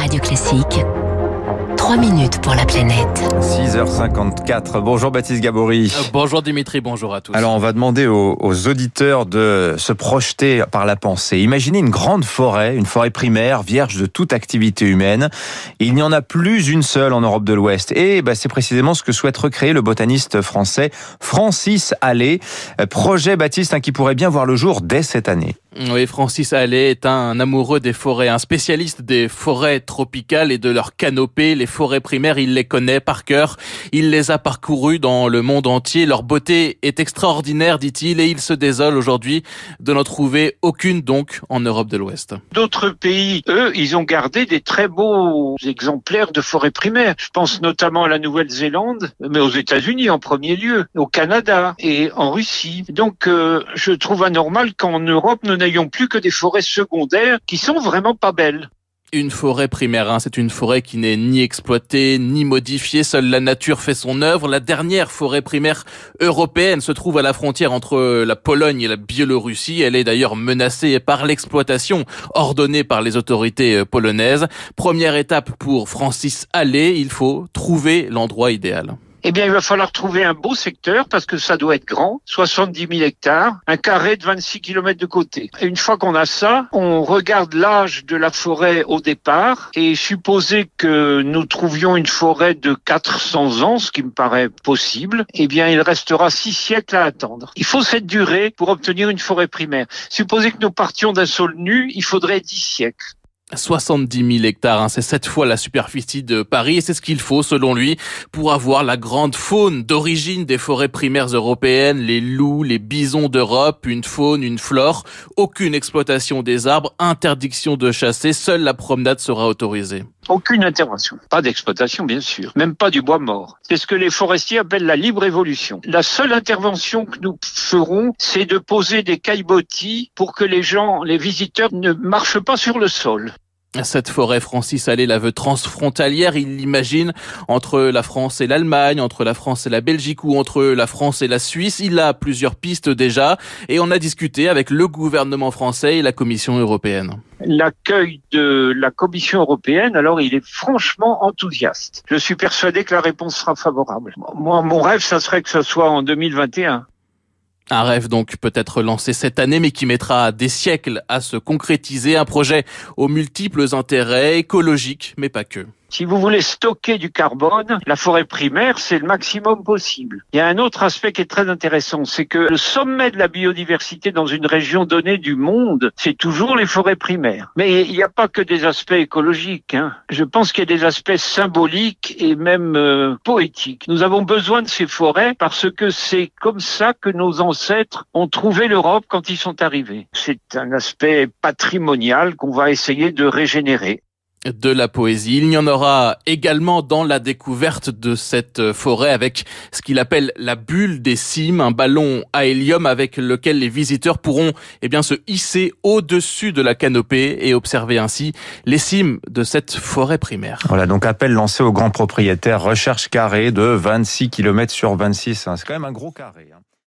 Radio Classique. 3 minutes pour la planète. 6h54. Bonjour Baptiste Gabory. Euh, bonjour Dimitri, bonjour à tous. Alors on va demander aux, aux, auditeurs de se projeter par la pensée. Imaginez une grande forêt, une forêt primaire, vierge de toute activité humaine. Il n'y en a plus une seule en Europe de l'Ouest. Et bah, c'est précisément ce que souhaite recréer le botaniste français Francis Allais. Euh, projet Baptiste hein, qui pourrait bien voir le jour dès cette année. Oui, Francis Allais est un amoureux des forêts, un spécialiste des forêts tropicales et de leurs canopées. Les forêts primaires, il les connaît par cœur. Il les a parcourues dans le monde entier. Leur beauté est extraordinaire, dit-il, et il se désole aujourd'hui de n'en trouver aucune donc en Europe de l'Ouest. D'autres pays, eux, ils ont gardé des très beaux exemplaires de forêts primaires. Je pense notamment à la Nouvelle-Zélande, mais aux États-Unis en premier lieu, au Canada et en Russie. Donc, euh, je trouve anormal qu'en Europe, nous n'ayons plus que des forêts secondaires qui sont vraiment pas belles. Une forêt primaire, hein, c'est une forêt qui n'est ni exploitée ni modifiée, seule la nature fait son œuvre. La dernière forêt primaire européenne se trouve à la frontière entre la Pologne et la Biélorussie. Elle est d'ailleurs menacée par l'exploitation ordonnée par les autorités polonaises. Première étape pour Francis Allais, il faut trouver l'endroit idéal eh bien, il va falloir trouver un beau secteur parce que ça doit être grand, 70 000 hectares, un carré de 26 km de côté. Et une fois qu'on a ça, on regarde l'âge de la forêt au départ et supposer que nous trouvions une forêt de 400 ans, ce qui me paraît possible, eh bien, il restera six siècles à attendre. Il faut cette durée pour obtenir une forêt primaire. Supposer que nous partions d'un sol nu, il faudrait 10 siècles. 70 000 hectares, hein, c'est sept fois la superficie de Paris et c'est ce qu'il faut selon lui pour avoir la grande faune d'origine des forêts primaires européennes, les loups, les bisons d'Europe, une faune, une flore, aucune exploitation des arbres, interdiction de chasser, seule la promenade sera autorisée. Aucune intervention, pas d'exploitation bien sûr, même pas du bois mort. C'est ce que les forestiers appellent la libre évolution. La seule intervention que nous ferons, c'est de poser des caillebotis pour que les gens, les visiteurs ne marchent pas sur le sol. Cette forêt, Francis Allais la veut transfrontalière. Il l'imagine entre la France et l'Allemagne, entre la France et la Belgique ou entre la France et la Suisse. Il a plusieurs pistes déjà et on a discuté avec le gouvernement français et la Commission européenne. L'accueil de la Commission européenne, alors il est franchement enthousiaste. Je suis persuadé que la réponse sera favorable. Moi, mon rêve, ça serait que ce soit en 2021. Un rêve donc peut-être lancé cette année, mais qui mettra des siècles à se concrétiser. Un projet aux multiples intérêts écologiques, mais pas que. Si vous voulez stocker du carbone, la forêt primaire, c'est le maximum possible. Il y a un autre aspect qui est très intéressant, c'est que le sommet de la biodiversité dans une région donnée du monde, c'est toujours les forêts primaires. Mais il n'y a pas que des aspects écologiques. Hein. Je pense qu'il y a des aspects symboliques et même euh, poétiques. Nous avons besoin de ces forêts parce que c'est comme ça que nos ancêtres ont trouvé l'Europe quand ils sont arrivés. C'est un aspect patrimonial qu'on va essayer de régénérer de la poésie. Il y en aura également dans la découverte de cette forêt avec ce qu'il appelle la bulle des cimes, un ballon à hélium avec lequel les visiteurs pourront eh bien, se hisser au-dessus de la canopée et observer ainsi les cimes de cette forêt primaire. Voilà, donc appel lancé aux grands propriétaires, recherche carré de 26 km sur 26. Hein. C'est quand même un gros carré. Hein.